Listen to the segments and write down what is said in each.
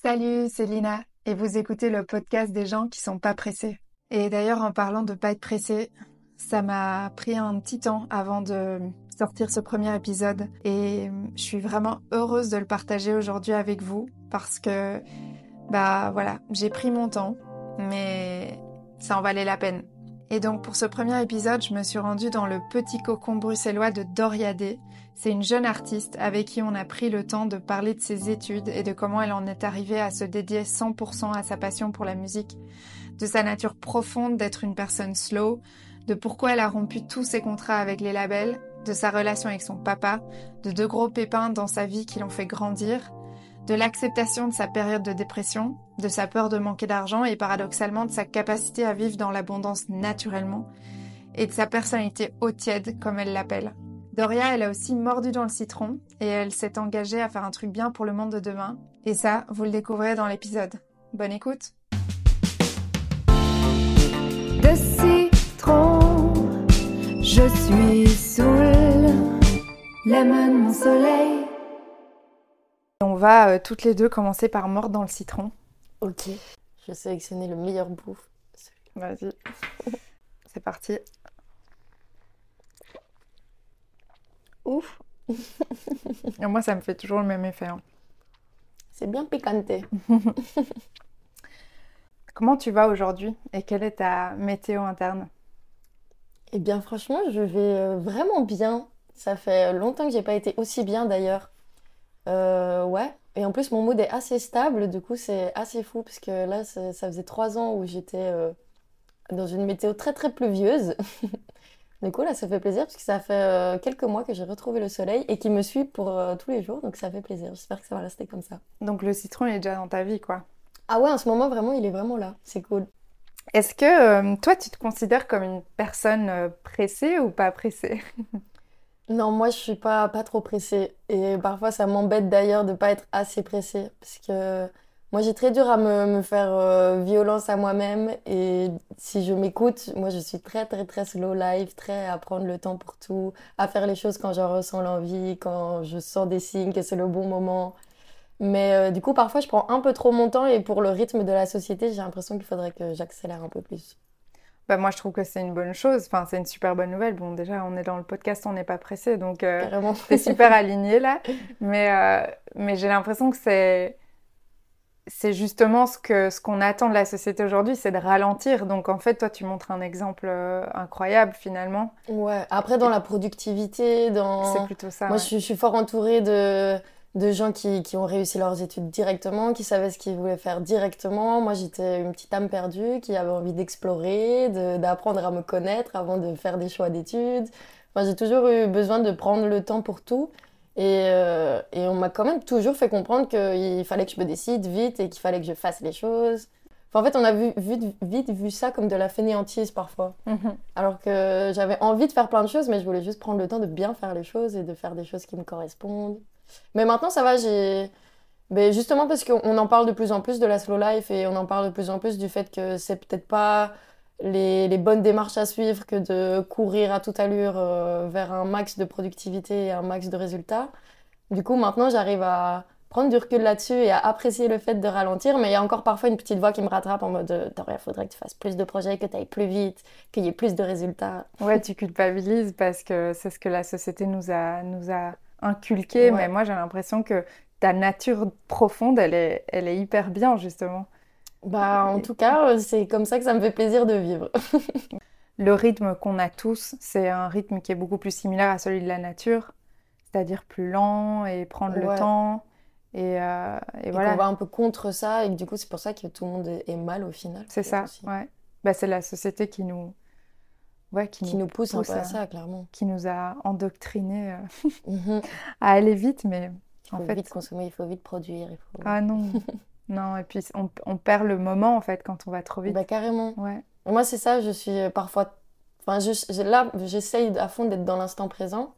Salut, c'est Lina et vous écoutez le podcast des gens qui sont pas pressés. Et d'ailleurs, en parlant de pas être pressé, ça m'a pris un petit temps avant de sortir ce premier épisode et je suis vraiment heureuse de le partager aujourd'hui avec vous parce que bah voilà, j'ai pris mon temps, mais ça en valait la peine. Et donc pour ce premier épisode, je me suis rendue dans le petit cocon bruxellois de Doriadé. C'est une jeune artiste avec qui on a pris le temps de parler de ses études et de comment elle en est arrivée à se dédier 100% à sa passion pour la musique, de sa nature profonde d'être une personne slow, de pourquoi elle a rompu tous ses contrats avec les labels, de sa relation avec son papa, de deux gros pépins dans sa vie qui l'ont fait grandir, de l'acceptation de sa période de dépression, de sa peur de manquer d'argent et paradoxalement de sa capacité à vivre dans l'abondance naturellement, et de sa personnalité haut tiède comme elle l'appelle. Doria, elle a aussi mordu dans le citron et elle s'est engagée à faire un truc bien pour le monde de demain. Et ça, vous le découvrez dans l'épisode. Bonne écoute De citron, je suis saoul, mon soleil. On va euh, toutes les deux commencer par mordre dans le citron. Ok, je vais sélectionner le meilleur bouffe. Vas-y. C'est parti. Ouf, Et moi, ça me fait toujours le même effet. hein. c'est bien piquanté. Comment tu vas aujourd'hui? Et quelle est ta météo interne? Eh bien, franchement, je vais euh, vraiment bien. Ça fait longtemps que j'ai pas été aussi bien d'ailleurs. Euh, ouais. Et en plus, mon mood est assez stable. Du coup, c'est assez fou parce que là, ça faisait trois ans où j'étais euh, dans une météo très très pluvieuse. Du coup, là, ça fait plaisir parce que ça fait euh, quelques mois que j'ai retrouvé le soleil et qui me suit pour tous les jours. Donc, ça fait plaisir. J'espère que ça va rester comme ça. Donc le citron il est déjà dans ta vie, quoi. Ah ouais, en ce moment, vraiment, il est vraiment là. C'est cool. Est-ce que toi, tu te considères comme une personne pressée ou pas pressée? Non, moi je suis pas, pas trop pressée. Et parfois ça m'embête d'ailleurs de pas être assez pressée. Parce que moi j'ai très dur à me, me faire euh, violence à moi-même. Et si je m'écoute, moi je suis très très très slow life, très à prendre le temps pour tout, à faire les choses quand j'en ressens l'envie, quand je sens des signes que c'est le bon moment. Mais euh, du coup parfois je prends un peu trop mon temps et pour le rythme de la société, j'ai l'impression qu'il faudrait que j'accélère un peu plus. Bah moi, je trouve que c'est une bonne chose. Enfin, c'est une super bonne nouvelle. Bon, déjà, on est dans le podcast, on n'est pas pressé, donc euh, t'es super aligné là. Mais, euh, mais j'ai l'impression que c'est c'est justement ce que ce qu'on attend de la société aujourd'hui, c'est de ralentir. Donc en fait, toi, tu montres un exemple euh, incroyable finalement. Ouais, après dans la productivité, dans... C'est plutôt ça. Moi, ouais. je suis, je suis fort entourée de, de gens qui, qui ont réussi leurs études directement, qui savaient ce qu'ils voulaient faire directement. Moi, j'étais une petite âme perdue qui avait envie d'explorer, de- d'apprendre à me connaître avant de faire des choix d'études. Enfin, j'ai toujours eu besoin de prendre le temps pour tout. Et, euh, et on m'a quand même toujours fait comprendre qu'il fallait que je me décide vite et qu'il fallait que je fasse les choses. Enfin, en fait, on a vu, vu- vite vu ça comme de la fainéantise parfois. Mhm. Alors que j'avais envie de faire plein de choses, mais je voulais juste prendre le temps de bien faire les choses et de faire des choses qui me correspondent. Mais maintenant, ça va, j'ai. Mais justement parce qu'on en parle de plus en plus de la slow life et on en parle de plus en plus du fait que c'est peut-être pas les, les bonnes démarches à suivre que de courir à toute allure euh, vers un max de productivité et un max de résultats. Du coup, maintenant, j'arrive à prendre du recul là-dessus et à apprécier le fait de ralentir, mais il y a encore parfois une petite voix qui me rattrape en mode euh, il faudrait que tu fasses plus de projets, que tu ailles plus vite, qu'il y ait plus de résultats. Ouais, tu culpabilises parce que c'est ce que la société nous a, nous a inculqué. Ouais. Mais moi, j'ai l'impression que ta nature profonde, elle est, elle est hyper bien, justement. Bah, en tout cas, euh, c'est comme ça que ça me fait plaisir de vivre. Le rythme qu'on a tous, c'est un rythme qui est beaucoup plus similaire à celui de la nature, c'est-à-dire plus lent et prendre le temps. Et, euh, et Et voilà, qu'on va un peu contre ça, et du coup, c'est pour ça que tout le monde est est mal au final. c'est ça. aussi. Ouais. Bah, c'est la société qui nous, ouais, qui Qui nous pousse un peu à à- ça, clairement. qui nous a endoctrinés euh, Mhm. à aller vite, mais Il faut en fait, vite consommer, il faut vite produire. Il faut... ah non, non. Et puis on, on perd le moment en fait quand on va trop vite. Bah, carrément. Ouais. Moi, c'est ça, je suis euh, parfois. Enfin, je, je- là, j'essaye à fond d'être dans l'instant présent.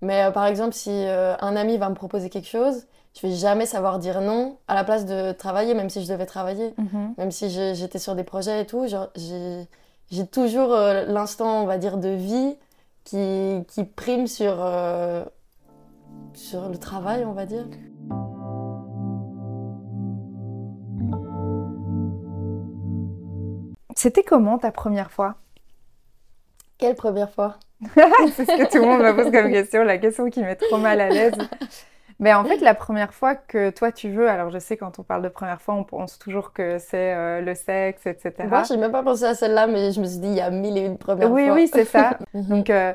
Mais euh, par exemple, si euh, un ami va me proposer quelque chose, je vais jamais savoir dire non à la place de travailler, même si je devais travailler. Mhm. Même si j'étais sur des projets et tout, genre, j'ai j'ai toujours euh, l'instant, on va dire, de vie qui, prime sur, euh, sur le travail, on va dire. C'était comment ta première fois? Quelle première fois? C'est ce que tout le monde me pose comme question, la question qui met trop mal à l'aise. Mais en fait, la première fois que toi tu veux, alors je sais quand on parle de première fois, on pense toujours que c'est euh, le sexe, etc. Moi, j'ai même pas pensé à celle-là, mais je me suis dit, il y a mille et une premières oui, fois. oui, c'est ça. Mhm. Donc, euh,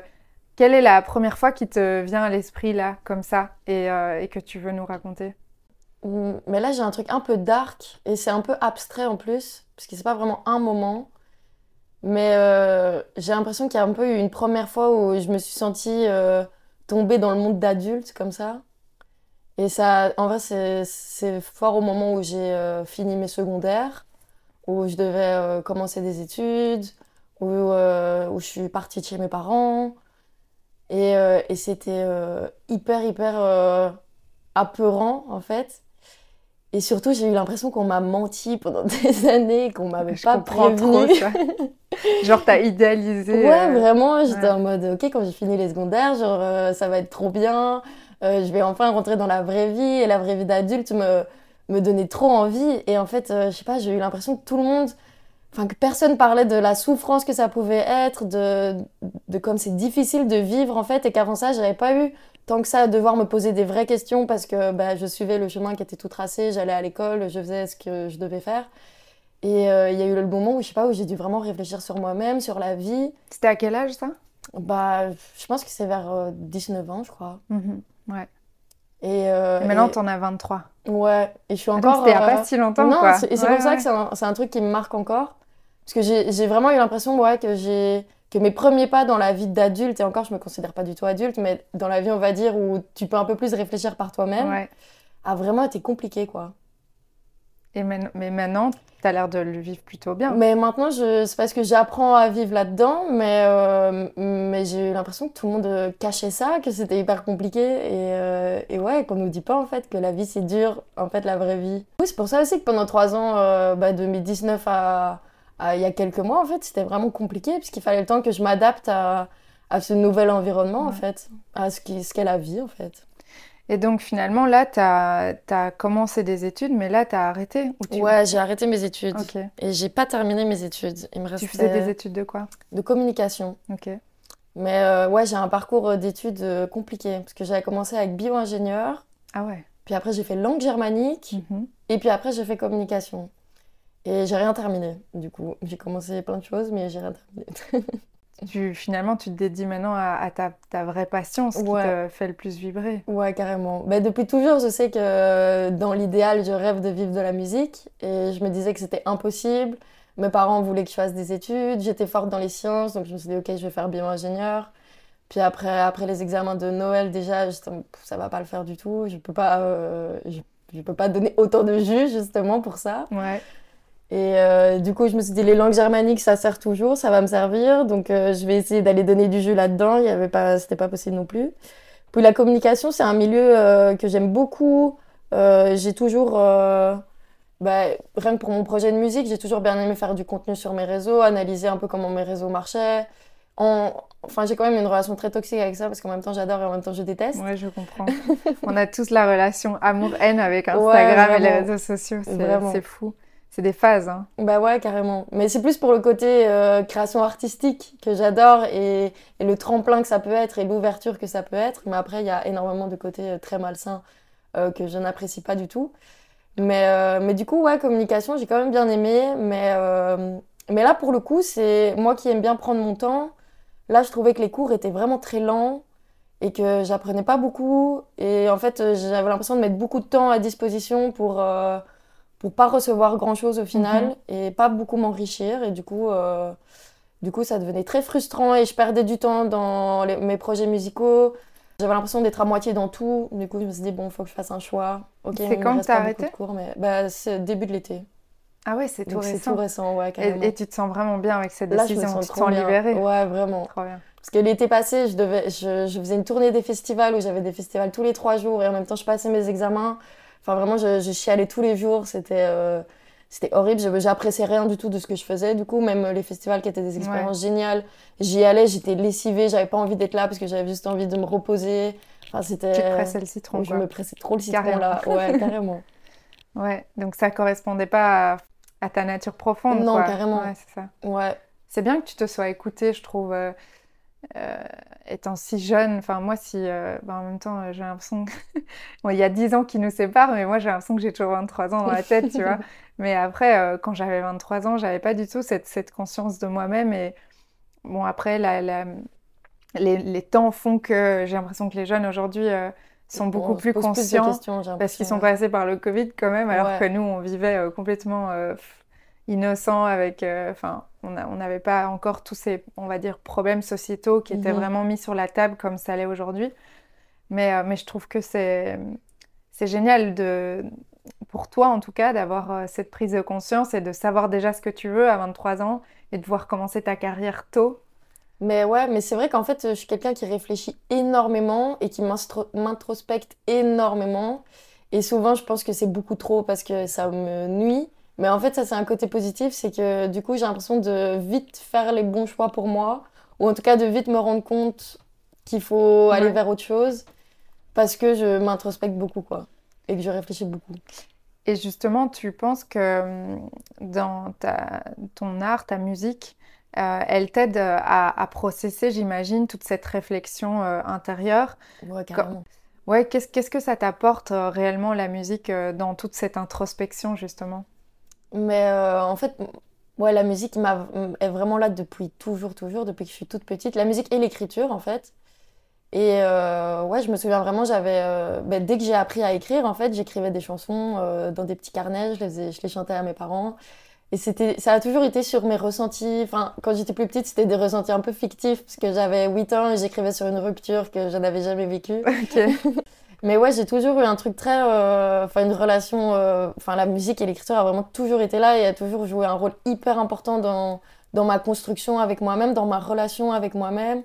quelle est la première fois qui te vient à l'esprit là, comme ça, et, euh, et que tu veux nous raconter? Mais là, j'ai un truc un peu dark et c'est un peu abstrait en plus, parce que c'est pas vraiment un moment. Mais j'ai l'impression qu'il y a un peu eu une première fois où je me suis sentie tomber dans le monde d'adulte comme ça. Et ça, en vrai, c'est fort au moment où j'ai euh, fini mes secondaires, où je devais euh, commencer des études, où, euh, où je suis partie de chez mes parents. Et, et c'était hyper, hyper apeurant, en fait. Et surtout, j'ai eu l'impression qu'on m'a menti pendant des années, qu'on m'avait Je pas prévenu. Genre, t'as idéalisé. Ouais, vraiment, j'étais ouais. en mode, ok, quand j'ai fini les secondaires, genre, ça va être trop bien, euh, je vais enfin rentrer dans la vraie vie, et la vraie vie d'adulte me, me donnait trop envie. Et en fait, euh, je sais pas, j'ai eu l'impression que tout le monde, enfin, que personne parlait de la souffrance que ça pouvait être, de, de comme c'est difficile de vivre, en fait, et qu'avant ça, j'avais pas eu tant que ça à devoir me poser des vraies questions parce que bah, je suivais le chemin qui était tout tracé, j'allais à l'école, je faisais ce que je devais faire. Et euh, il y a eu le moment où, je sais pas, où j'ai dû vraiment réfléchir sur moi-même, sur la vie. C'était à quel âge ça? Bah, je pense que c'est vers euh, 19 ans, je crois. Mhm. Ouais. Et, euh, Et maintenant, et- t'en as 23. Ouais, et je suis Ah, encore... Donc, c'était euh, pas si longtemps, non, quoi. et c'est Ouais, pour ça que c'est un, c'est un truc qui me marque encore. Parce que j'ai j'ai vraiment eu l'impression, ouais, que j'ai... Que mes premiers pas dans la vie d'adulte, et encore je me considère pas du tout adulte, mais dans la vie on va dire où tu peux un peu plus réfléchir par toi-même, Ouais. a vraiment été compliqué quoi. Et man- Mais maintenant, t'as l'air de le vivre plutôt bien. Mais maintenant, je... c'est parce que j'apprends à vivre là-dedans, mais, euh, mais j'ai eu l'impression que tout le monde euh, cachait ça, que c'était hyper compliqué. Et, euh, et ouais, qu'on nous dit pas en fait que la vie c'est dur, en fait, la vraie vie. Oui, c'est pour ça aussi que pendant trois ans, euh, bah, 2019 à, à il y a quelques mois, en fait, c'était vraiment compliqué, parce qu'il fallait le temps que je m'adapte à, à ce nouvel environnement, en fait, à ce qu'est la vie, en fait. Et donc, finalement, là, t'as as commencé des études, mais là, t'as arrêté ou tu... Ouais, j'ai arrêté mes études. Ok. Et j'ai pas terminé mes études. Il me Tu restait faisais des études de quoi? De communication. Ok. Mais euh, ouais, j'ai un parcours euh, d'études euh, compliqué parce que j'avais commencé avec bio-ingénieur, Ah ouais. puis après j'ai fait langue germanique, Mhm. et puis après j'ai fait communication. Et j'ai rien terminé, du coup. J'ai commencé plein de choses, mais j'ai rien terminé. Tu, finalement, tu te dédies maintenant à, à ta, ta vraie passion, ce Ouais. qui te fait le plus vibrer. Ouais, carrément. Mais depuis toujours, je sais que euh, dans l'idéal, je rêve de vivre de la musique, et je me disais que c'était impossible. Mes parents voulaient que je fasse des études, j'étais forte dans les sciences, donc je me suis dit, ok, je vais faire bio-ingénieur. Puis après, après les examens de Noël, déjà, Pff, ça va pas le faire du tout. Je peux pas, euh, je, je peux pas donner autant de jus, justement, pour ça. Ouais. Et euh, du coup, je me suis dit, les langues germaniques, ça sert toujours, ça va me servir. Donc, euh, je vais essayer d'aller donner du jus là-dedans. Il y avait pas, c'était pas possible non plus. Puis la communication, c'est un milieu euh, que j'aime beaucoup. J'ai toujours, bah, rien que pour mon projet de musique, j'ai toujours bien aimé faire du contenu sur mes réseaux, analyser un peu comment mes réseaux marchaient. En- Enfin, j'ai quand même une relation très toxique avec ça parce qu'en même temps, j'adore et en même temps, je déteste. Ouais, je comprends. On a tous la relation amour-haine avec Ouais, Instagram et les réseaux sociaux. C'est fou. Des phases. Hein. Bah ouais, carrément. Mais c'est plus pour le côté euh, création artistique que j'adore et, le tremplin que ça peut être et l'ouverture que ça peut être. Mais après, il y a énormément de côtés euh, très malsains euh, que je n'apprécie pas du tout. Mais, mais du coup, ouais, communication, j'ai quand même bien aimé. Mais, mais là, pour le coup, c'est moi qui aime bien prendre mon temps. Là, je trouvais que les cours étaient vraiment très lents et que j'apprenais pas beaucoup. Et en fait, j'avais l'impression de mettre beaucoup de temps à disposition pour... pour pas recevoir grand chose au final et pas beaucoup m'enrichir et du coup euh, du coup ça devenait très frustrant et je perdais du temps dans les- mes projets musicaux j'avais l'impression d'être à moitié dans tout du coup je me suis dit bon faut que je fasse un choix ok C'est quand t'as arrêté de cours mais bah, c'est début de l'été Ah ouais, c'est tout donc c'est récent. tout récent ouais Et, carrément et tu te sens vraiment bien avec cette là je me décision. sens tu te sens libérée. ouais vraiment Trop bien. parce que l'été passé, je, devais, je, je faisais une tournée des festivals où j'avais des festivals tous les trois jours et en même temps je passais mes examens. Enfin vraiment, je, je chialais tous les jours. C'était euh, c'était horrible. J'appréciais rien du tout de ce que je faisais. Du coup, même les festivals qui étaient des expériences géniales, j'y allais, j'étais lessivée. J'avais pas envie d'être là parce que j'avais juste envie de me reposer. Enfin, c'était. Tu pressais le citron. Donc, je me pressais trop le citron là. Ouais, carrément. Ouais, donc ça correspondait pas à à ta nature profonde. Non, quoi. carrément. Ouais, c'est ça. Ouais. C'est bien que tu te sois écoutée, je trouve, euh, étant si jeune. Enfin, moi, si. euh, ben, en même temps, euh, j'ai l'impression. que- Bon, il y a 10 ans qui nous séparent, mais moi, j'ai l'impression que j'ai toujours 23 ans dans la tête, tu vois. Mais après, euh, quand j'avais 23 ans, j'avais pas du tout cette, cette conscience de moi-même. Et bon, après, la, la- les, les temps font que j'ai l'impression que les jeunes aujourd'hui sont beaucoup plus conscients. Parce qu'ils sont passés par le Covid quand même, alors Ouais. que nous, on vivait complètement innocents avec... euh, Enfin, on n'avait pas encore tous ces, on va dire, problèmes sociétaux qui étaient Mhm. vraiment mis sur la table comme ça l'est aujourd'hui. Mais, euh, mais je trouve que c'est c'est génial de, pour toi, en tout cas, d'avoir euh, cette prise de conscience et de savoir déjà ce que tu veux à 23 ans et de pouvoir commencer ta carrière tôt. Mais ouais, mais c'est vrai qu'en fait, je suis quelqu'un qui réfléchit énormément et qui m'introspecte énormément. Et souvent, je pense que c'est beaucoup trop parce que ça me nuit. Mais en fait, ça, c'est un côté positif, c'est que du coup, j'ai l'impression de vite faire les bons choix pour moi, ou en tout cas de vite me rendre compte qu'il faut aller vers autre chose, parce que je m'introspecte beaucoup, quoi, et que je réfléchis beaucoup. Et justement, tu penses que hum, dans ta, ton art, ta musique, euh, elle t'aide à, à processer, j'imagine, toute cette réflexion euh, intérieure? Ouais, carrément. Ouais, qu'est-ce, qu'est-ce que ça t'apporte euh, réellement, la musique, euh, dans toute cette introspection, justement? Mais euh, en fait, ouais, la musique m'a, est vraiment là depuis toujours, toujours, depuis que je suis toute petite. La musique et l'écriture, en fait. Et euh, ouais, je me souviens vraiment, j'avais, euh, ben, dès que j'ai appris à écrire, en fait, j'écrivais des chansons dans des petits carnets, je les, faisais- je les chantais à mes parents. Et c'était, ça a toujours été sur mes ressentis. Enfin, quand j'étais plus petite, c'était des ressentis un peu fictifs, parce que j'avais 8 ans et j'écrivais sur une rupture que je n'avais jamais vécue. Ok. Mais ouais, j'ai toujours eu un truc très. euh, Enfin, une relation. euh, Enfin, la musique et l'écriture a vraiment toujours été là et a toujours joué un rôle hyper important dans, dans ma construction avec moi-même, dans ma relation avec moi-même.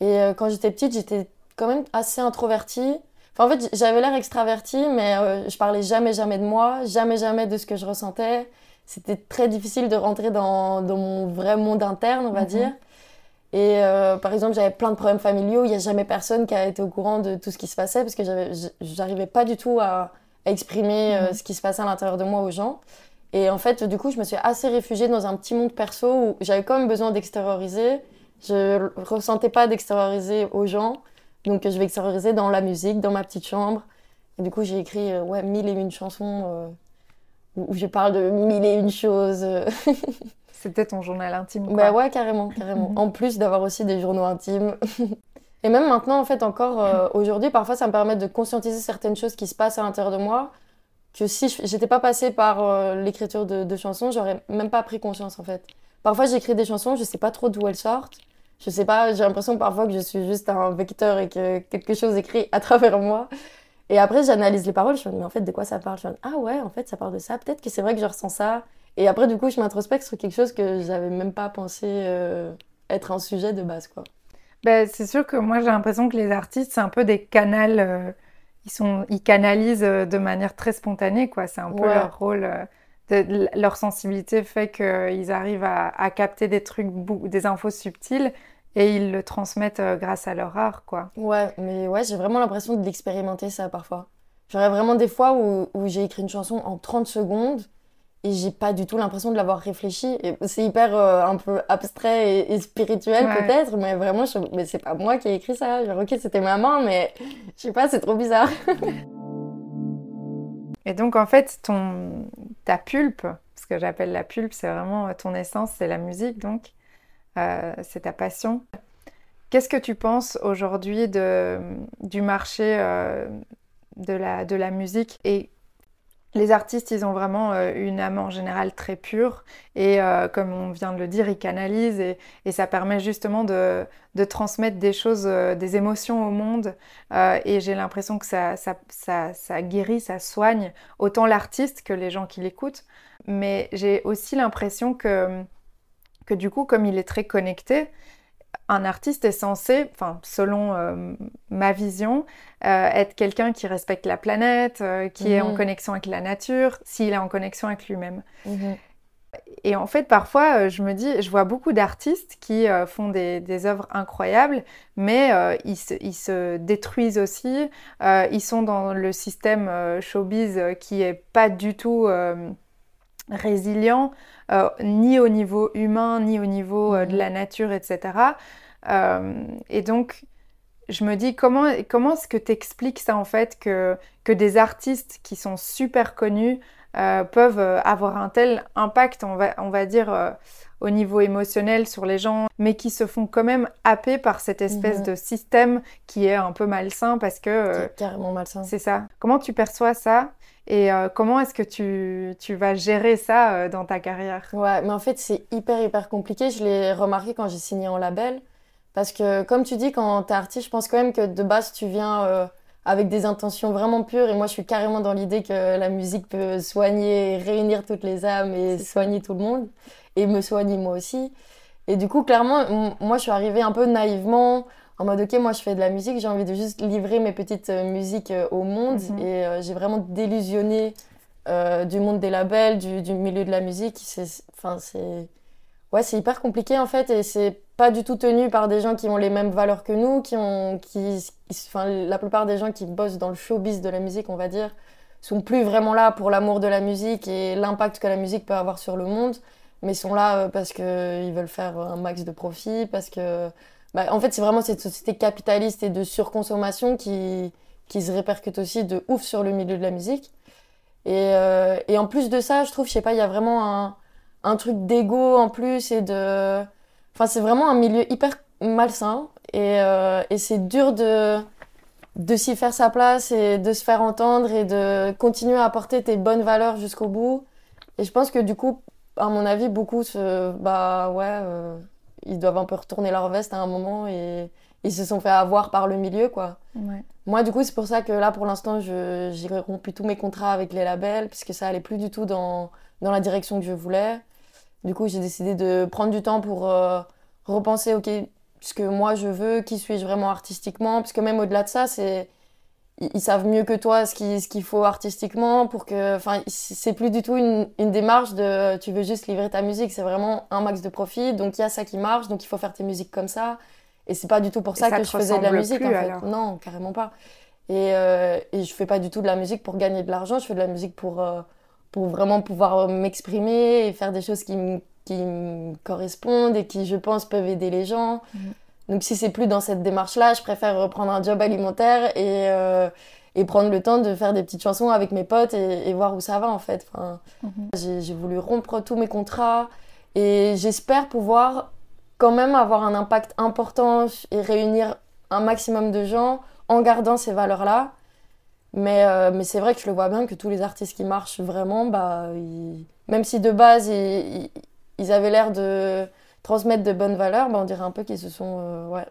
Et euh, quand j'étais petite, j'étais quand même assez introvertie. Enfin, en fait, j'avais l'air extravertie, mais je parlais jamais, jamais de moi, jamais, jamais de ce que je ressentais. C'était très difficile de rentrer dans, dans mon vrai monde interne, on va Mhm. dire. Et euh, par exemple, j'avais plein de problèmes familiaux. Il n'y a jamais personne qui a été au courant de tout ce qui se passait parce que j'arrivais pas du tout à, à exprimer euh, Mhm. ce qui se passait à l'intérieur de moi aux gens. Et en fait, du coup, je me suis assez réfugiée dans un petit monde perso où j'avais quand même besoin d'extérioriser. Je ressentais pas d'extérioriser aux gens. Donc, je vais extérioriser dans la musique, dans ma petite chambre. Et du coup, j'ai écrit euh, ouais, mille et une chansons euh, où, où je parle de mille et une choses. C'était ton journal intime, quoi. Bah ouais, carrément, carrément. En plus d'avoir aussi des journaux intimes. Et même maintenant, en fait, encore euh, aujourd'hui, parfois, ça me permet de conscientiser certaines choses qui se passent à l'intérieur de moi, que si je- j'étais pas passée par euh, l'écriture de, de chansons, j'aurais même pas pris conscience, en fait. Parfois, j'écris des chansons, je sais pas trop d'où elles sortent. Je sais pas, j'ai l'impression parfois que je suis juste un vecteur et que quelque chose écrit à travers moi. Et après, j'analyse les paroles, je me dis, mais en fait, de quoi ça parle? Je me dis, ah ouais, en fait, ça parle de ça. Peut-être que c'est vrai que je ressens ça. Et après, du coup, je m'introspecte sur quelque chose que j'avais même pas pensé euh, être un sujet de base, quoi. Ben, c'est sûr que moi j'ai l'impression que les artistes c'est un peu des canals, euh, ils sont, ils canalisent euh, de manière très spontanée quoi. C'est un peu leur rôle, euh, de- leur sensibilité fait qu'ils arrivent à, à capter des trucs, des infos subtiles et ils le transmettent grâce à leur art quoi. Ouais, mais ouais, j'ai vraiment l'impression de l'expérimenter, ça, parfois. J'aurais vraiment des fois où, où j'ai écrit une chanson en 30 secondes et j'ai pas du tout l'impression de l'avoir réfléchi. C'est hyper euh, un peu abstrait et, et spirituel, Ouais. peut-être, mais vraiment, je... mais c'est pas moi qui ai écrit ça. Genre, ok, c'était ma main, mais je sais pas, c'est trop bizarre. Et donc en fait ton, ta pulpe, ce que j'appelle la pulpe, c'est vraiment euh, ton essence, c'est la musique donc, Euh, c'est ta passion. Qu'est-ce que tu penses aujourd'hui de, du marché euh, de la, de la musique? Et les artistes, ils ont vraiment euh, une âme en général très pure et euh, comme on vient de le dire, ils canalisent et, ça permet justement de, transmettre des choses, euh, des émotions au monde et j'ai l'impression que ça, guérit, ça soigne autant l'artiste que les gens qui l'écoutent. Mais j'ai aussi l'impression que du coup, comme il est très connecté, un artiste est censé, enfin, selon euh, ma vision, euh, être quelqu'un qui respecte la planète, euh, qui est en Mhm. connexion avec la nature, s'il est en connexion avec lui-même. Mhm. Et en fait, parfois, je me dis, je vois beaucoup d'artistes qui font des, des œuvres incroyables, mais ils, se, ils se détruisent aussi. Ils sont dans le système showbiz qui est pas du tout résilient, euh, ni au niveau humain, ni au niveau euh, de Mhm. la nature, etc. Euh, et donc, je me dis, comment, comment est-ce que tu expliques ça en fait, que, que des artistes qui sont super connus peuvent avoir un tel impact, on va, on va dire, au niveau émotionnel sur les gens, mais qui se font quand même happer par cette espèce Mhm. de système qui est un peu malsain parce que... C'est carrément malsain. c'est ça. Comment tu perçois ça? Et euh, comment est-ce que tu, tu vas gérer ça euh, dans ta carrière? Ouais, mais en fait, c'est hyper, hyper compliqué. Je l'ai remarqué quand j'ai signé en label. Parce que, comme tu dis, quand t'es artiste, je pense quand même que de base, tu viens euh, avec des intentions vraiment pures. Et moi, je suis carrément dans l'idée que la musique peut soigner, réunir toutes les âmes et soigner tout le monde. Et me soigner moi aussi. Et du coup, clairement, moi, je suis arrivée un peu naïvement. En mode, ok, moi, je fais de la musique, j'ai envie de juste livrer mes petites euh, musiques euh, au monde. Mhm. Et euh, j'ai vraiment délusionné euh, du monde des labels, du, du milieu de la musique. C'est, enfin, c'est, ouais, c'est hyper compliqué en fait, et c'est pas du tout tenu par des gens qui ont les mêmes valeurs que nous, qui ont, qui, enfin, la plupart des gens qui bossent dans le showbiz de la musique, on va dire, sont plus vraiment là pour l'amour de la musique et l'impact que la musique peut avoir sur le monde, mais sont là parce que ils veulent faire un max de profit, parce que, bah, en fait, c'est vraiment cette société capitaliste et de surconsommation qui, qui se répercute aussi de ouf sur le milieu de la musique. Et, euh, et en plus de ça, je trouve, je sais pas, il y a vraiment un, un truc d'ego en plus et de. Enfin, c'est vraiment un milieu hyper malsain et, euh, et c'est dur de, de s'y faire sa place et de se faire entendre et de continuer à apporter tes bonnes valeurs jusqu'au bout. Et je pense que du coup, à mon avis, beaucoup se. Bah ouais, euh, ils doivent un peu retourner leur veste à un moment et ils se sont fait avoir par le milieu, quoi. Ouais. Moi, du coup, c'est pour ça que là, pour l'instant, je- j'ai rompu tous mes contrats avec les labels, puisque ça allait plus du tout dans, dans la direction que je voulais. Du coup, j'ai décidé de prendre du temps pour euh, repenser, OK, ce que moi je veux, qui suis-je vraiment artistiquement, parce que même au-delà de ça, c'est ils, ils savent mieux que toi ce qu'il ce qu'il faut artistiquement pour que, enfin, c'est plus du tout une, une démarche de tu veux juste livrer ta musique, c'est vraiment un max de profit, donc il y a ça qui marche, donc il faut faire tes musiques comme ça. Et c'est pas du tout pour ça, ça que je faisais de la musique plus, en fait. alors Non, carrément pas. Et, euh, et je fais pas du tout de la musique pour gagner de l'argent, je fais de la musique pour, euh, pour vraiment pouvoir euh, m'exprimer et faire des choses qui me qui me correspondent et qui, je pense, peuvent aider les gens. Mhm. Donc si c'est plus dans cette démarche-là, je préfère reprendre un job alimentaire et, euh, et prendre le temps de faire des petites chansons avec mes potes et, et voir où ça va en fait. Enfin, Mhm. j'ai j'ai voulu rompre tous mes contrats et j'espère pouvoir quand même avoir un impact important et réunir un maximum de gens en gardant ces valeurs-là. Mais, euh, mais c'est vrai que je le vois bien que tous les artistes qui marchent vraiment, bah, ils- même si de base ils avaient l'air de transmettre de bonnes valeurs, bah, on dirait un peu qu'ils se sont, euh, ouais,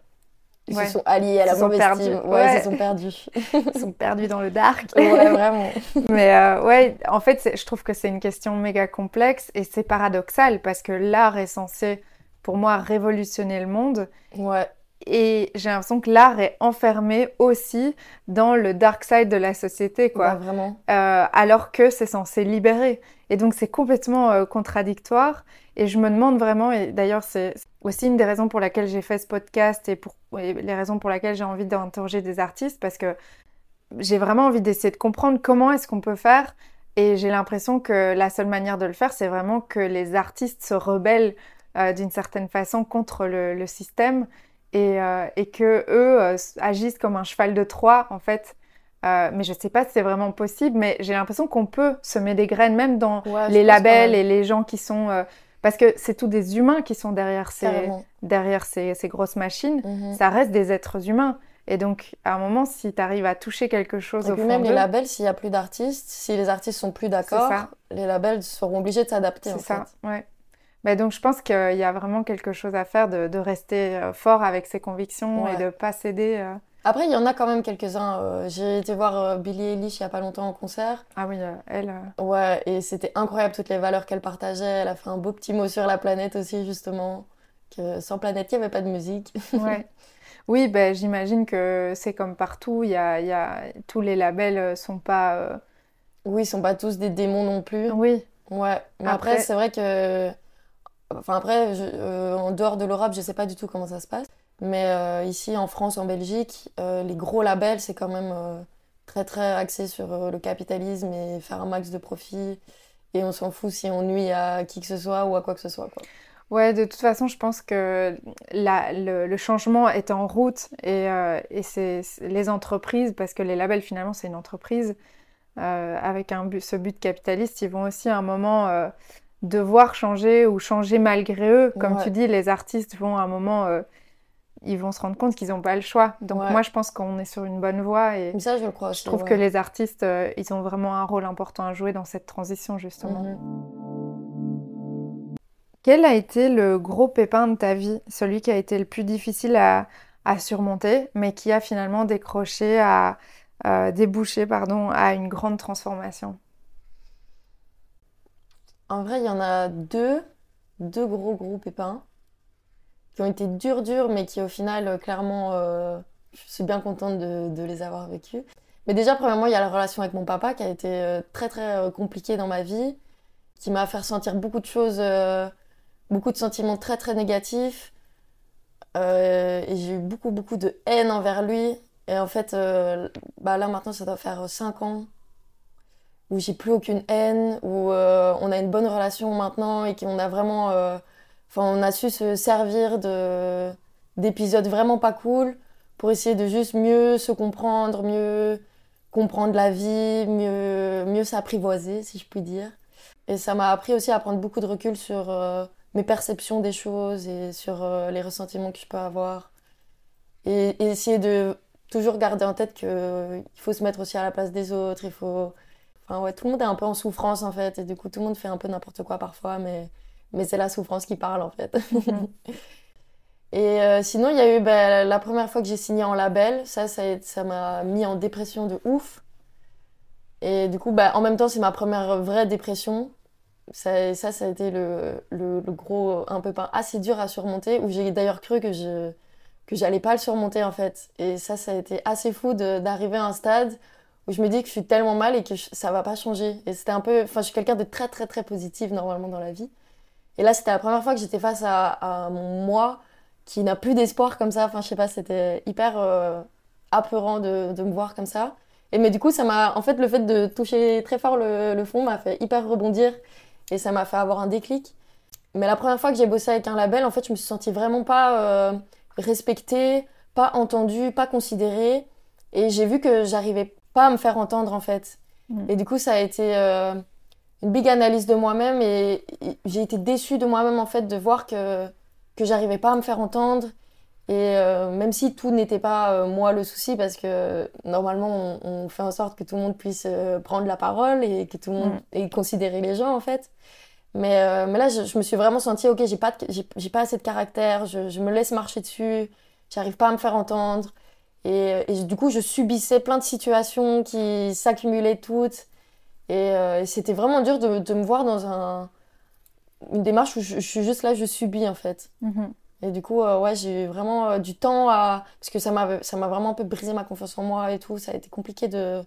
ils Ouais. se sont alliés à la mauvaise team. Ouais, Ouais. ils se sont perdus. Ils sont perdus dans le dark. ouais, vraiment. Mais euh, ouais, en fait, je trouve que c'est une question méga complexe et c'est paradoxal parce que l'art est censé, pour moi, révolutionner le monde. Ouais, Et j'ai l'impression que l'art est enfermé aussi dans le dark side de la société, quoi. vraiment. Euh, alors que c'est censé libérer. Et donc c'est complètement euh, contradictoire. Et je me demande vraiment, et d'ailleurs c'est aussi une des raisons pour laquelle j'ai fait ce podcast et, pour, et les raisons pour lesquelles j'ai envie d'interroger des artistes, parce que j'ai vraiment envie d'essayer de comprendre comment est-ce qu'on peut faire. Et j'ai l'impression que la seule manière de le faire, c'est vraiment que les artistes se rebellent euh, d'une certaine façon contre le, le système et, euh, et que eux euh, agissent comme un cheval de Troie en fait. Euh, mais je sais pas si c'est vraiment possible, mais j'ai l'impression qu'on peut semer des graines même dans Ouais, les labels et les gens qui sont euh, parce que c'est tous des humains qui sont derrière ces derrière ces, ces grosses machines. Mhm. Ça reste des êtres humains. Et donc, à un moment, si tu arrives à toucher quelque chose Et au puis fond même les labels, s'il n'y a plus d'artistes, si les artistes sont plus d'accord, les labels seront obligés de s'adapter en c'est ça. fait. Ouais. Bah, donc, je pense qu'il y a vraiment quelque chose à faire de, de rester euh, fort avec ses convictions et de pas céder. euh. Après, il y en a quand même quelques-uns. euh, J'ai été voir Billie Eilish il n'y a pas longtemps en concert. Ah oui, elle. Ouais, et c'était incroyable toutes les valeurs qu'elle partageait. Elle a fait un beau petit mot sur la planète aussi, justement. Que sans planète, il n'y avait pas de musique. Ouais. Oui, ben, j'imagine que c'est comme partout. Y a, y a... Tous les labels sont pas. euh, Oui, ils sont pas tous des démons non plus. Oui, Ouais, mais Après- après, c'est vrai que. Enfin, après, euh, en dehors de l'Europe, je sais pas du tout comment ça se passe. Mais euh, ici, en France, en Belgique, euh, les gros labels, c'est quand même très, très axé sur le capitalisme et faire un max de profit. et on s'en fout si on nuit à qui que ce soit ou à quoi que ce soit. Quoi. Ouais, de toute façon, je pense que le, changement est en route et, c'est les entreprises, parce que les labels finalement c'est une entreprise avec un ce but capitaliste, ils vont aussi à un moment devoir changer ou changer malgré eux. Comme Ouais. tu dis, les artistes vont à un moment, euh, ils vont se rendre compte qu'ils n'ont pas le choix. Donc Ouais. moi, je pense qu'on est sur une bonne voie et Mais ça, je le crois je trouve que les artistes, euh, ils ont vraiment un rôle important à jouer dans cette transition justement. Mhm. Quel a été le gros pépin de ta vie, celui qui a été le plus difficile à, à surmonter, mais qui a finalement décroché à euh, débouché pardon, à une grande transformation? En vrai, il y en a deux, deux gros gros pépins qui ont été durs durs, mais qui au final, euh, clairement, euh, je suis bien contente de, les avoir vécus. Mais déjà, premièrement, il y a la relation avec mon papa qui a été euh, très très compliquée dans ma vie, qui m'a fait ressentir beaucoup de choses, beaucoup de sentiments très très négatifs. Et j'ai eu beaucoup beaucoup de haine envers lui. Et en fait, bah là maintenant, ça doit faire 5 ans où j'ai plus aucune haine, où euh, on a une bonne relation maintenant et qu'on a vraiment, euh, enfin, on a su se servir de d'épisodes vraiment pas cool pour essayer de juste mieux se comprendre, mieux comprendre la vie, mieux mieux s'apprivoiser, si je puis dire. Et ça m'a appris aussi à prendre beaucoup de recul sur euh, mes perceptions des choses et sur les ressentiments que je peux avoir. Et, et essayer de toujours garder en tête qu'il faut se mettre aussi à la place des autres, il faut Enfin, ouais, tout le monde est un peu en souffrance en fait, et du coup tout le monde fait un peu n'importe quoi parfois, mais, mais c'est la souffrance qui parle en fait. Mhm. Et euh, sinon, il y a eu bah, la première fois que j'ai signé en label, ça, ça m'a mis en dépression de ouf. Et du coup, bah, en même temps, c'est ma première vraie dépression. Ça, ça, ça a été le, le, le gros, un peu pas assez dur à surmonter, où j'ai d'ailleurs cru que je que j'allais pas le surmonter en fait. Et ça, ça a été assez fou d'arriver à un stade où je me dis que je suis tellement mal et que je- ça va pas changer. Et c'était un peu, enfin, je suis quelqu'un de très très très positif normalement dans la vie. Et là, c'était la première fois que j'étais face à, mon moi qui n'a plus d'espoir comme ça. Enfin, je sais pas, c'était hyper euh, apeurant de, me voir comme ça. Et mais du coup, ça m'a, en fait, le fait de toucher très fort le, le fond m'a fait hyper rebondir et ça m'a fait avoir un déclic. Mais la première fois que j'ai bossé avec un label, en fait, je me suis sentie vraiment pas euh, respectée, pas entendue, pas considérée. Et j'ai vu que j'arrivais pas à me faire entendre, en fait. Mm. Et du coup, ça a été euh, une big analyse de moi-même et, et j'ai été déçue de moi-même, en fait, de voir que, que j'arrivais pas à me faire entendre. Et euh, même si tout n'était pas euh, moi le souci, parce que normalement, on, on fait en sorte que tout le monde puisse prendre la parole et que tout le monde et considérer les gens, en fait. Mais, mais là, je, je me suis vraiment sentie, ok, j'ai pas, de- pas assez de caractère, je, je me laisse marcher dessus, j'arrive pas à me faire entendre. Et, et du coup, je subissais plein de situations qui s'accumulaient toutes. Et, euh, et c'était vraiment dur de, de me voir dans un, une démarche où je, je suis juste là, je subis en fait. Mhm. Et du coup, euh, ouais, j'ai eu vraiment euh, du temps à. Parce que ça m'a vraiment un peu brisé ma confiance en moi et tout. Ça a été compliqué de.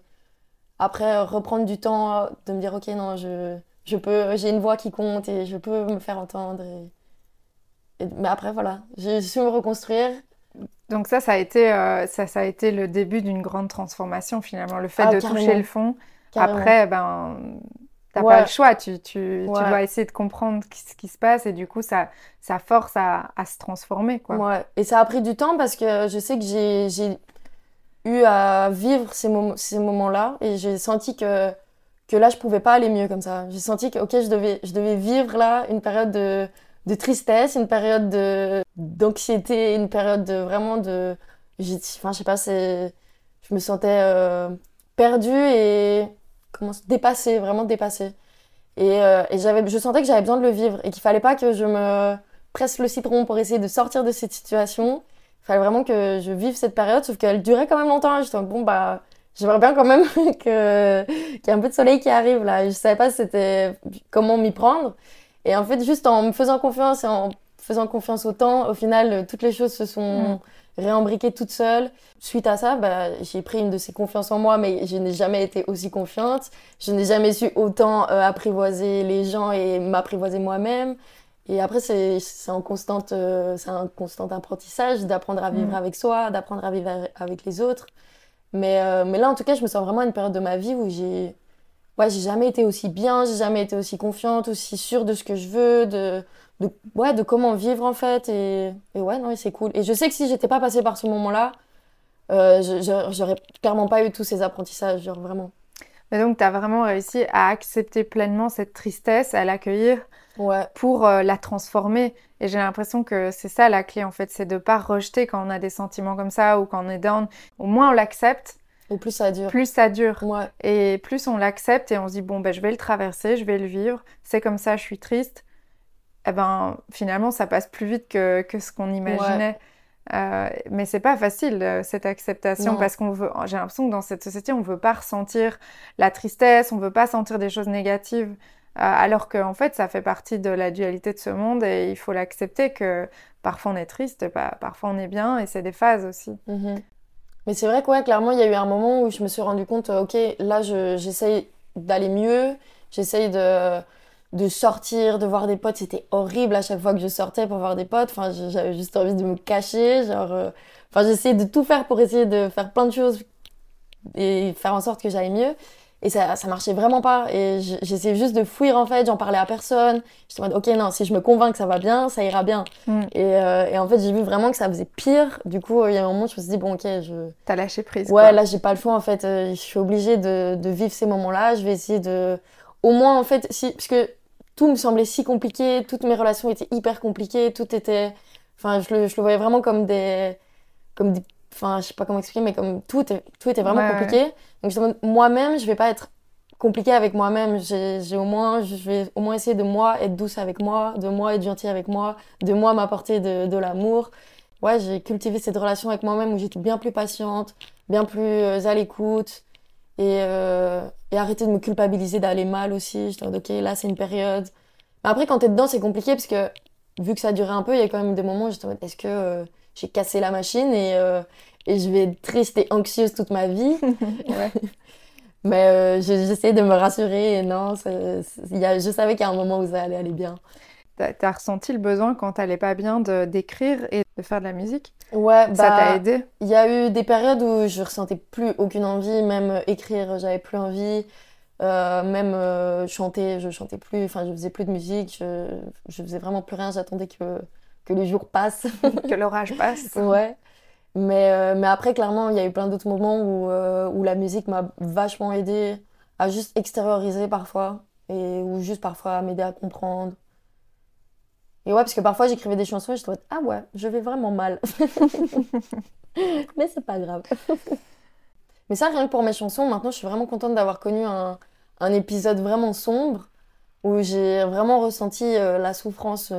Après, reprendre du temps, de me dire, ok, non, je, je peux. J'ai une voix qui compte et je peux me faire entendre. Et... et- mais après, voilà, j'ai su me reconstruire. Donc ça, ça a été, euh, ça, ça a été le début d'une grande transformation finalement. Le fait Ah, de carrément. toucher le fond, carrément. après, ben, t'as Ouais. pas le choix. Tu, tu, tu Ouais. dois essayer de comprendre ce qui se passe et du coup, ça, ça force à, à se transformer, quoi. Ouais. Et ça a pris du temps parce que je sais que j'ai, j'ai eu à vivre ces, mom- ces moments-là et j'ai senti que, que là, je pouvais pas aller mieux comme ça. J'ai senti que, ok, je devais, je devais vivre là une période de, de tristesse, une période de, d'anxiété, une période de vraiment de. Enfin, je sais pas, c'est. Je me sentais euh, perdue et. Comment, dépassée, vraiment dépassée. Et, euh, et j'avais, je sentais que j'avais besoin de le vivre et qu'il fallait pas que je me presse le citron pour essayer de sortir de cette situation. Il fallait vraiment que je vive cette période, sauf qu'elle durait quand même longtemps. J'étais en mode, bon, bah, j'aimerais bien quand même que, qu'il y ait un peu de soleil qui arrive là. Je savais pas c'était comment m'y prendre. Et en fait, juste en me faisant confiance et en faisant confiance au temps, au final, euh, toutes les choses se sont réembriquées toutes seules. Suite à ça, bah, j'ai pris une de ces confiances en moi, mais je n'ai jamais été aussi confiante. Je n'ai jamais su autant euh, apprivoiser les gens et m'apprivoiser moi-même. Et après, c'est c'est en constante, euh, c'est un constant apprentissage d'apprendre à vivre Mm. avec soi, d'apprendre à vivre avec les autres. Mais, euh, mais là, en tout cas, je me sens vraiment à une période de ma vie où j'ai ouais, j'ai jamais été aussi bien, j'ai jamais été aussi confiante, aussi sûre de ce que je veux, de, de, ouais, de comment vivre en fait. Et, et ouais, non, c'est cool. Et je sais que si j'étais pas passée par ce moment-là, euh, j'aurais clairement pas eu tous ces apprentissages, genre vraiment. Mais donc, tu as vraiment réussi à accepter pleinement cette tristesse, à l'accueillir Ouais, pour euh, la transformer. Et j'ai l'impression que c'est ça la clé, en fait, c'est de pas rejeter quand on a des sentiments comme ça ou quand on est down. Au moins, on l'accepte, et plus ça dure. plus ça dure. Ouais, Et plus on l'accepte et on se dit, bon, ben, je vais le traverser, je vais le vivre, c'est comme ça, je suis triste. Eh ben, finalement, ça passe plus vite que, que ce qu'on imaginait. Euh, mais c'est pas facile, euh, cette acceptation, Non. parce qu'on veut, j'ai l'impression que dans cette société, on veut pas ressentir la tristesse, on veut pas sentir des choses négatives, euh, alors qu'en fait, ça fait partie de la dualité de ce monde et il faut l'accepter que parfois on est triste, pa- parfois on est bien et c'est des phases aussi. Mhm. Mais c'est vrai que ouais, clairement, il y a eu un moment où je me suis rendu compte, euh, ok, là, je- j'essaye d'aller mieux, j'essaye de, de sortir, de voir des potes. C'était horrible à chaque fois que je sortais pour voir des potes. Enfin, j'avais juste envie de me cacher. Genre, euh, enfin, j'essayais de tout faire pour essayer de faire plein de choses et faire en sorte que j'aille mieux. Et ça, ça marchait vraiment pas. Et j'essayais juste de fuir en fait, j'en parlais à personne. J'étais en mode, ok, non, si je me convainc que ça va bien, ça ira bien. Mm. Et, euh, et en fait, j'ai vu vraiment que ça faisait pire. Du coup, il y a un moment je me suis dit, bon, ok, je. T'as lâché prise. Ouais, quoi. là, j'ai pas le choix en fait. Euh, je suis obligée de, de vivre ces moments-là. Je vais essayer de. Au moins, en fait, si. Parce que tout me semblait si compliqué, toutes mes relations étaient hyper compliquées, tout était. Enfin, je le, je le voyais vraiment comme des. Comme des. Enfin, je sais pas comment expliquer, mais comme tout était, tout était vraiment Ouais, compliqué. Donc, je moi-même, je vais pas être compliquée avec moi-même. J'ai au moins. Je vais au moins essayer de moi être douce avec moi, de moi être gentille avec moi, de moi m'apporter de, de l'amour. Ouais, j'ai cultivé cette relation avec moi-même où j'étais bien plus patiente, bien plus euh, à l'écoute et, euh, et arrêter de me culpabiliser d'aller mal aussi. J'étais en ok, là c'est une période. Mais après, quand t'es dedans, c'est compliqué parce que vu que ça a duré un peu, il y a quand même des moments où j'étais est-ce que euh, j'ai cassé la machine et, euh, et je vais être triste et anxieuse toute ma vie Ouais. Mais euh, j'essayais de me rassurer et non, il y a, je savais qu'il y a un moment où ça allait aller bien. T'as ressenti le besoin quand t'allais pas bien d'écrire et de faire de la musique? Ouais, Ça bah, t'a aidé? Il y a eu des périodes où je ressentais plus aucune envie, même euh, écrire, j'avais plus envie, Euh, même euh, chanter, je chantais plus, enfin je faisais plus de musique, je, je faisais vraiment plus rien, j'attendais que, que les jours passent. que l'orage passe. Ouais. Mais, euh, mais après, clairement, il y a eu plein d'autres moments où, euh, où la musique m'a vachement aidé à juste extérioriser parfois, et ou juste parfois à m'aider à comprendre. Et ouais, parce que parfois j'écrivais des chansons et je trouvais, ah ouais, je vais vraiment mal. Mais c'est pas grave. Mais ça, rien que pour mes chansons, maintenant je suis vraiment contente d'avoir connu un, un épisode vraiment sombre où j'ai vraiment ressenti euh, la souffrance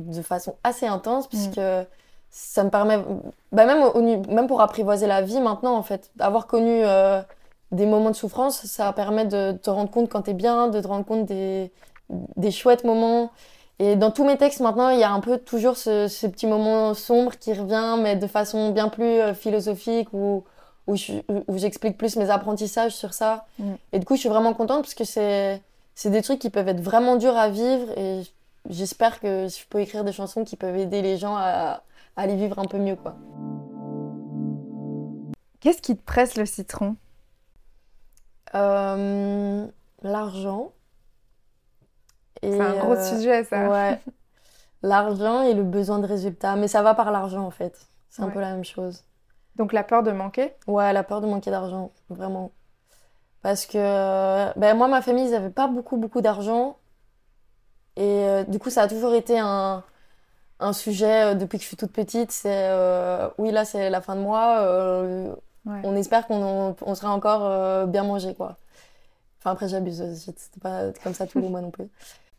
de façon assez intense, puisque ça me permet, bah même, au- même pour apprivoiser la vie maintenant, en fait, d'avoir connu euh, des moments de souffrance, ça permet de te rendre compte quand t'es bien, de te rendre compte des, des chouettes moments. Et dans tous mes textes maintenant, il y a un peu toujours ce, ce petit moment sombre qui revient, mais de façon bien plus euh, philosophique, où, où je- où j'explique plus mes apprentissages sur ça. Mm. Et du coup, je suis vraiment contente parce que c'est c'est des trucs qui peuvent être vraiment durs à vivre et j'espère que je peux écrire des chansons qui peuvent aider les gens à, à les vivre un peu mieux, quoi. Qu'est-ce qui te presse le citron? Euh, L'argent. C'est un gros euh, sujet, ça. Ouais. L'argent et le besoin de résultats. Mais ça va par l'argent, en fait. C'est un peu la même chose. Donc la peur de manquer? Ouais, la peur de manquer d'argent, vraiment. Parce que ben, moi, ma famille, ils n'avaient pas beaucoup, beaucoup d'argent. Et euh, du coup, ça a toujours été un, un sujet euh, depuis que je suis toute petite. C'est euh, oui, là, c'est la fin de mois. Ouais. On espère qu'on on sera encore bien mangé, quoi. Enfin, après, j'abuse. C'était pas comme ça tous les mois non plus.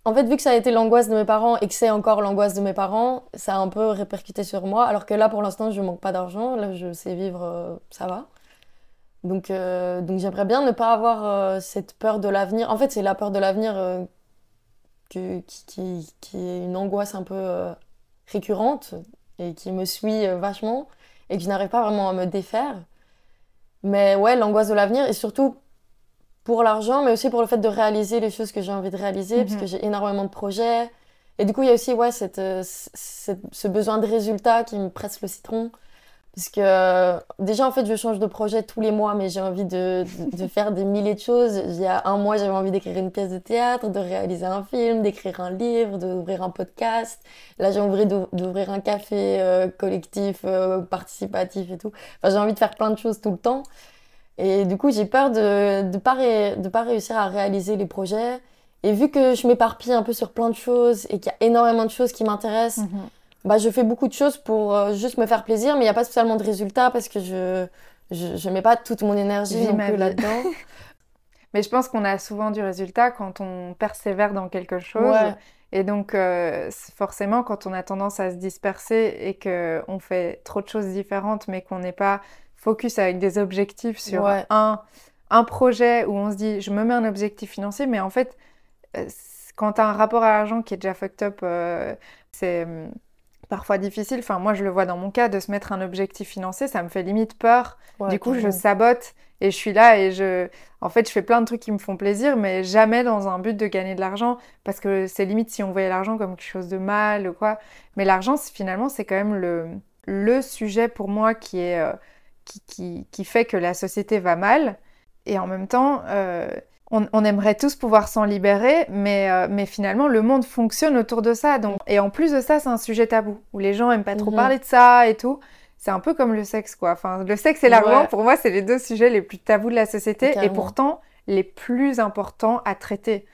En fait, vu que ça a été l'angoisse de mes parents et que c'est encore l'angoisse de mes parents, ça a un peu répercuté sur moi. Alors que là, pour l'instant, je manque pas d'argent. Là, je sais vivre, ça va. Donc, donc j'aimerais bien ne pas avoir cette peur de l'avenir. En fait, c'est la peur de l'avenir que- qui, qui, qui est une angoisse un peu euh, récurrente et qui me suit euh, vachement et que je n'arrive pas vraiment à me défaire. Mais ouais, l'angoisse de l'avenir et surtout pour l'argent, mais aussi pour le fait de réaliser les choses que j'ai envie de réaliser, Mhm. parce que j'ai énormément de projets. Et du coup, il y a aussi ouais, cette, euh, cette- ce besoin de résultat qui me presse le citron. Parce que euh, déjà, en fait, je change de projet tous les mois, mais j'ai envie de, de, faire des milliers de choses. Il y a un mois, j'avais envie d'écrire une pièce de théâtre, de réaliser un film, d'écrire un livre, d'ouvrir un podcast. Là, j'ai envie d'ouvrir un café euh, collectif, euh, participatif et tout. Enfin, j'ai envie de faire plein de choses tout le temps. Et du coup, j'ai peur de ne pas, de pas réussir à réaliser les projets. Et vu que je m'éparpille un peu sur plein de choses et qu'il y a énormément de choses qui m'intéressent, Mhm. Bah, je fais beaucoup de choses pour euh, juste me faire plaisir, mais il n'y a pas spécialement de résultat parce que je, je, je mets pas toute mon énergie là-dedans. Mais je pense qu'on a souvent du résultat quand on persévère dans quelque chose. Ouais. Et donc, euh, forcément, quand on a tendance à se disperser et qu'on fait trop de choses différentes, mais qu'on n'est pas focus avec des objectifs sur Ouais. un, un projet où on se dit, je me mets un objectif financier, mais en fait, euh, quand tu as un rapport à l'argent qui est déjà fucked up, euh, c'est hum, parfois difficile. Enfin, moi, je le vois dans mon cas, de se mettre un objectif financier, ça me fait limite peur. Ouais, Du coup, je sabote et je suis là et je, en fait, je fais plein de trucs qui me font plaisir, mais jamais dans un but de gagner de l'argent, parce que c'est limite si on voyait l'argent comme quelque chose de mal ou quoi. Mais l'argent, finalement, c'est quand même le, le sujet pour moi qui est, euh, qui, qui, qui fait que la société va mal. Et en même temps, euh, on, on aimerait tous pouvoir s'en libérer, mais, euh, mais finalement, le monde fonctionne autour de ça. Donc... Et en plus de ça, c'est un sujet tabou, où les gens aiment pas trop Mhm. parler de ça et tout. C'est un peu comme le sexe, quoi. Enfin, le sexe et l'argent, Ouais. pour moi, c'est les deux sujets les plus tabous de la société, et pourtant les plus importants à traiter.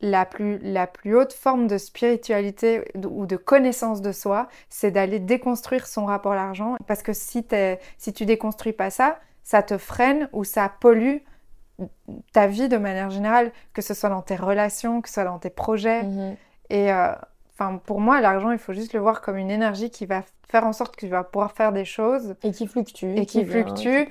La plus, la plus haute forme de spiritualité ou de connaissance de soi, c'est d'aller déconstruire son rapport à l'argent. Parce que si, si tu déconstruis pas ça, ça te freine ou ça pollue ta vie de manière générale, que ce soit dans tes relations, que ce soit dans tes projets. Mhm. Et euh, enfin, pour moi, l'argent, il faut juste le voir comme une énergie qui va faire en sorte que tu vas pouvoir faire des choses Et qui fluctue. Et qui fluctue.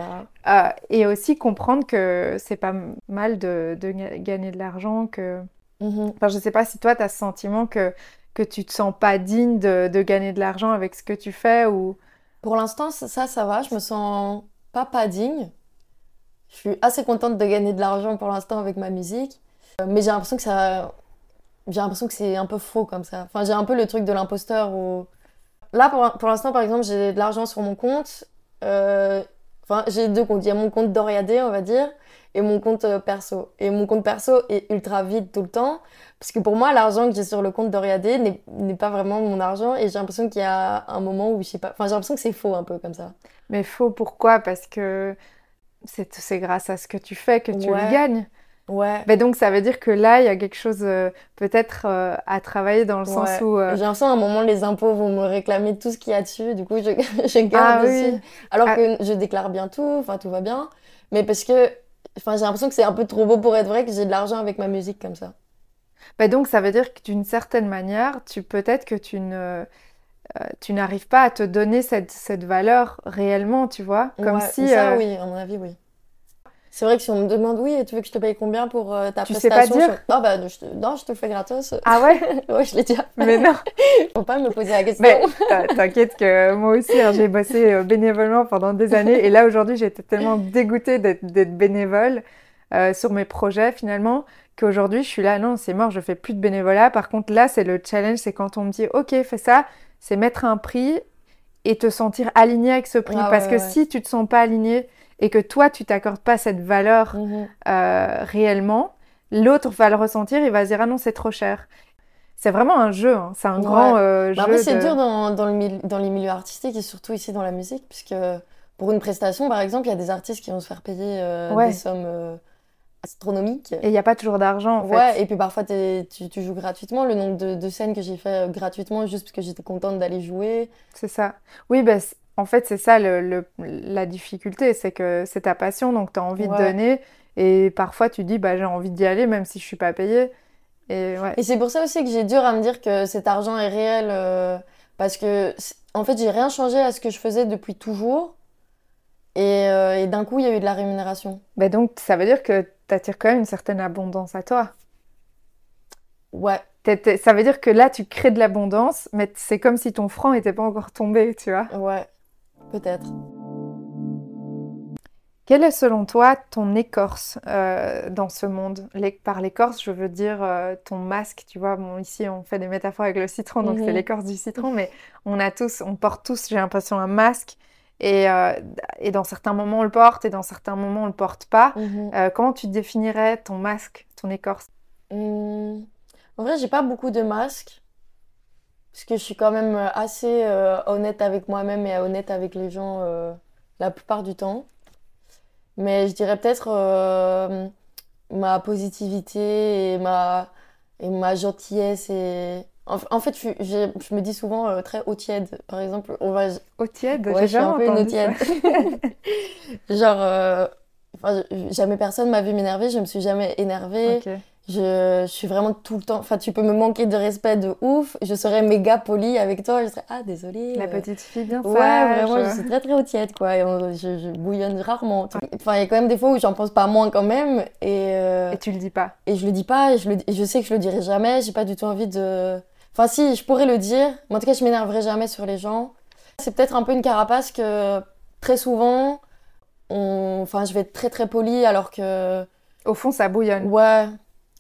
euh, et aussi comprendre que c'est pas mal de, de ga- gagner de l'argent. Que... Enfin, je sais pas si toi, tu as ce sentiment que, que tu te sens pas digne de, de gagner de l'argent avec ce que tu fais ou... Pour l'instant, ça, ça, ça va. Je me sens pas pas digne. Je suis assez contente de gagner de l'argent pour l'instant avec ma musique. Euh, Mais j'ai l'impression que ça... J'ai l'impression que c'est un peu faux comme ça. Enfin, j'ai un peu le truc de l'imposteur où... Là, pour, pour l'instant, par exemple, j'ai de l'argent sur mon compte. Euh, Enfin, j'ai deux comptes. Il y a mon compte Doriadé, on va dire, et mon compte euh, perso. Et mon compte perso est ultra vide tout le temps. Parce que pour moi, l'argent que j'ai sur le compte Doriadé n'est n'est pas vraiment mon argent. Et j'ai l'impression qu'il y a un moment où je sais pas. Enfin, j'ai l'impression que c'est faux un peu comme ça. Mais faux, pourquoi? Parce que c'est c'est grâce à ce que tu fais que tu Ouais. le gagnes. Ouais. Mais donc, ça veut dire que là, il y a quelque chose euh, peut-être euh, à travailler dans le sens où... euh, J'ai l'impression à un moment, les impôts vont me réclamer tout ce qu'il y a dessus. Du coup, je, je garde Ah oui. Alors Ah. que je déclare bien tout. Enfin, tout va bien. Mais parce que. Enfin, j'ai l'impression que c'est un peu trop beau pour être vrai que j'ai de l'argent avec ma musique comme ça. Bah donc, ça veut dire que d'une certaine manière, tu peut-être que tu ne, euh, tu n'arrives pas à te donner cette, cette valeur réellement, tu vois, comme Ouais, si ça, euh, oui, à mon avis, oui. C'est vrai que si on me demande, oui, tu veux que je te paye combien pour euh, ta Tu sais pas prestation dire je... Ah bah, je te... non, je te fais gratos. ah ouais, ouais, je l'ai déjà. mais non, Faut pas me poser la question. t'inquiète que moi aussi, hein, j'ai bossé bénévolement pendant des années, et là aujourd'hui, j'étais tellement dégoûtée d'être bénévole sur mes projets finalement, qu'aujourd'hui, je suis là, non, c'est mort, je fais plus de bénévolat. Par contre, là, c'est le challenge, c'est quand on me dit, ok, fais ça, c'est mettre un prix et te sentir aligné avec ce prix, Ah parce ouais, que ouais. si tu te sens pas aligné et que toi, tu t'accordes pas cette valeur Mhm. euh, réellement, l'autre va le ressentir, il va se dire ah non c'est trop cher. C'est vraiment un jeu, hein. c'est un Ouais. grand euh, Bah jeu c'est de- dur dans, dans, le mil- dans les milieux artistiques et surtout ici dans la musique, puisque pour une prestation, par exemple, il y a des artistes qui vont se faire payer euh, des sommes astronomiques. Et il n'y a pas toujours d'argent en Ouais, fait. et puis parfois tu, tu joues gratuitement. Le nombre de, de scènes que j'ai fait euh, gratuitement juste parce que j'étais contente d'aller jouer. C'est ça. Oui, bah, en fait c'est ça le, le- la difficulté, c'est que c'est ta passion, donc tu as envie de donner. Et parfois tu dis bah j'ai envie d'y aller même si je suis pas payée. Et ouais. Et c'est pour ça aussi que j'ai dur à me dire que cet argent est réel, euh, parce que en fait j'ai rien changé à ce que je faisais depuis toujours. Et, euh, et d'un coup, il y a eu de la rémunération. Bah, donc ça veut dire que tu attires quand même une certaine abondance à toi. Ouais, ça veut dire que là tu crées de l'abondance, mais c'est comme si ton franc n'était pas encore tombé, tu vois. ouais, peut-être. Quelle est selon toi ton écorce euh, dans ce monde? Par l'écorce, je veux dire euh, ton masque, tu vois. Bon, ici, on fait des métaphores avec le citron, donc c'est Mhm. l'écorce du citron, mais on a tous, on porte tous, j'ai l'impression, un masque. Et, euh, et dans certains moments, on le porte et dans certains moments, on le porte pas. Mhm. Euh, comment tu définirais ton masque, ton écorce? Hum, En vrai, j'ai pas beaucoup de masques. Parce que je suis quand même euh, assez euh, honnête avec moi-même et honnête avec les gens la plupart du temps. Mais je dirais peut-être ma positivité et ma, et ma gentillesse. Et... En, fait, je, me dis souvent euh, très eau tiède. Par exemple, on va, Eau tiède Ouais, J'ai un peu une eau tiède. ça. Genre, euh, enfin, jamais personne m'a vu m'énerver, je me suis jamais énervée. Je, je suis vraiment tout le temps. Enfin, tu peux me manquer de respect de ouf. Je serais méga polie avec toi. Je serais, ah, désolée. La euh, petite fille bien Ouais, sage. vraiment, je suis très très haute tiède, quoi. Et on- je, je bouillonne rarement. Enfin, il y a quand même des fois où j'en pense pas moins quand même. Et, euh, Et tu le dis pas. et je le dis pas. Et je, le, et je sais que je le dirai jamais. J'ai pas du tout envie de. Enfin, si, je pourrais le dire. Mais en tout cas, je m'énerverai jamais sur les gens. C'est peut-être un peu une carapace que très souvent, on... enfin, je vais être très très polie alors que. Au fond, ça bouillonne. Ouais,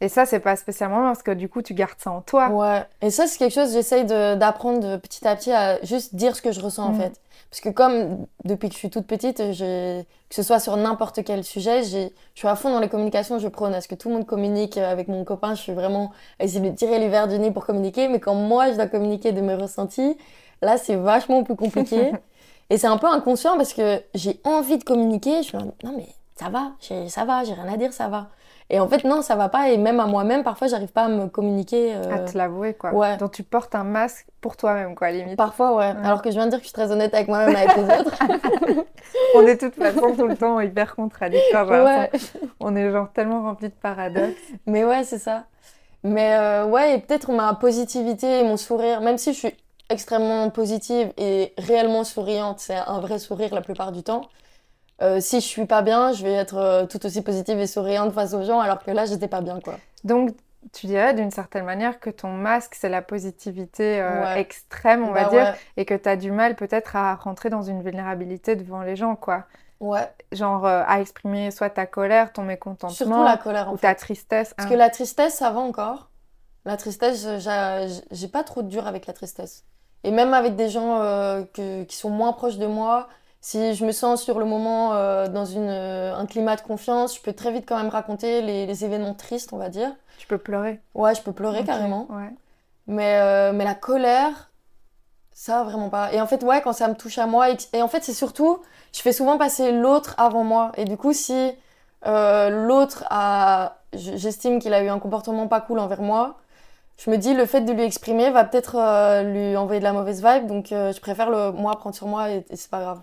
Et ça, c'est pas spécialement parce que du coup, tu gardes ça en toi. Ouais, et ça, c'est quelque chose que j'essaye d'apprendre petit à petit à juste dire ce que je ressens en Mm. fait. Parce que comme depuis que je suis toute petite, que ce soit sur n'importe quel sujet, je suis à fond dans les communications, je prône à ce que tout le monde communique avec mon copain, je suis vraiment à essayer de tirer les verres du nez pour communiquer, mais quand moi je dois communiquer de mes ressentis, là c'est vachement plus compliqué. et c'est un peu inconscient parce que j'ai envie de communiquer, je suis là, non mais ça va, ça va, j'ai rien à dire, ça va. Et en fait non, ça va pas, et même à moi-même, parfois j'arrive pas à me communiquer. euh, À te l'avouer, quoi. ouais. Donc, tu portes un masque pour toi-même, quoi, limite. Parfois, ouais. Alors que je viens de dire que je suis très honnête avec moi-même, avec les autres. On est de toute façon tout le temps hyper contradictoires. j'ai ouais. On est genre tellement rempli de paradoxes. Mais ouais, c'est ça. Mais euh, ouais, et peut-être ma positivité et mon sourire, même si je suis extrêmement positive et réellement souriante, c'est un vrai sourire la plupart du temps. Euh, si je suis pas bien, je vais être euh, tout aussi positive et souriante face aux gens, alors que là, j'étais pas bien, quoi. Donc, tu dirais d'une certaine manière que ton masque, c'est la positivité euh, Ouais. extrême, on va Bah dire, ouais. et que tu as du mal peut-être à rentrer dans une vulnérabilité devant les gens, quoi. Ouais, Genre à exprimer soit ta colère, ton surtout mécontentement, la colère, en ou fait. ta tristesse. Parce hein. que la tristesse, ça va encore. La tristesse, j'ai pas trop de dur avec la tristesse. Et même avec des gens que- qui sont moins proches de moi, si je me sens sur le moment euh, dans une, euh, un climat de confiance, je peux très vite quand même raconter les, les événements tristes, on va dire. Tu peux pleurer. Ouais, je peux pleurer carrément. Ouais. Mais, euh, mais la colère, ça, vraiment pas. Et en fait, ouais, quand ça me touche à moi, et, et en fait, c'est surtout, je fais souvent passer l'autre avant moi. Et du coup, si euh, l'autre a, j'estime qu'il a eu un comportement pas cool envers moi, je me dis, le fait de lui exprimer va peut-être euh, lui envoyer de la mauvaise vibe. Donc, euh, je préfère le, moi prendre sur moi et, et c'est pas grave.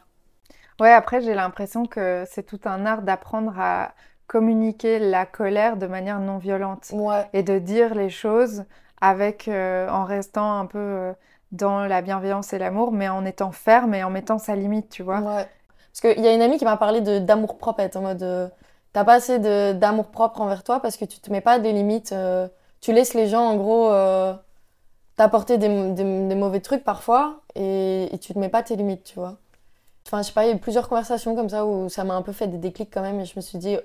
Ouais, après, j'ai l'impression que c'est tout un art d'apprendre à communiquer la colère de manière non violente Ouais, et de dire les choses avec, euh, en restant un peu euh, dans la bienveillance et l'amour, mais en étant ferme et en mettant sa limite, tu vois. ouais. Parce qu'il y a une amie qui m'a parlé de d'amour propre, en mode, euh, t'as pas assez d'amour propre envers toi parce que tu te mets pas des limites. tu laisses les gens, en gros, t'apporter des, des- des mauvais trucs parfois et, et tu te mets pas tes limites, tu vois. Enfin, je sais pas, il y a eu plusieurs conversations comme ça où ça m'a un peu fait des déclics quand même et je me suis dit,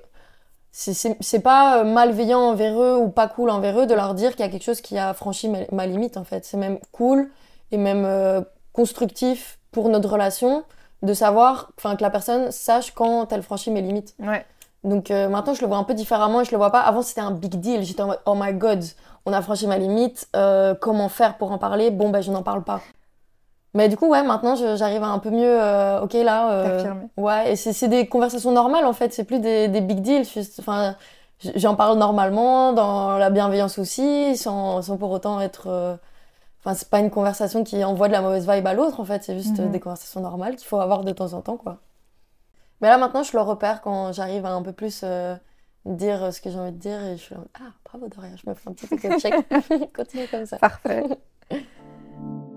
c'est- pas euh, malveillant envers eux ou pas cool envers eux de leur dire qu'il y a quelque chose qui a franchi ma, ma limite en fait. C'est même cool et même euh, constructif pour notre relation de savoir, enfin que la personne sache quand elle franchit mes limites. Ouais. Donc euh, maintenant je le vois un peu différemment et je le vois pas. Avant c'était un big deal. J'étais en mode oh my god, on a franchi ma limite. euh, comment faire pour en parler? Bon ben je n'en parle pas. Mais du coup ouais maintenant j'arrive à un peu mieux. euh, ok là. euh. Ouais et c'est des conversations normales en fait. C'est plus des, des big deals. Enfin j'en parle normalement dans la bienveillance aussi sans, sans pour autant être. euh, Enfin, c'est pas une conversation qui envoie de la mauvaise vibe à l'autre, en fait. C'est juste Mhm. des conversations normales qu'il faut avoir de temps en temps, quoi. Mais là, maintenant, je le repère quand j'arrive à un peu plus euh, dire ce que j'ai envie de dire et je suis ah, bravo Doria, je me fais un petit check. Continue comme ça. Parfait.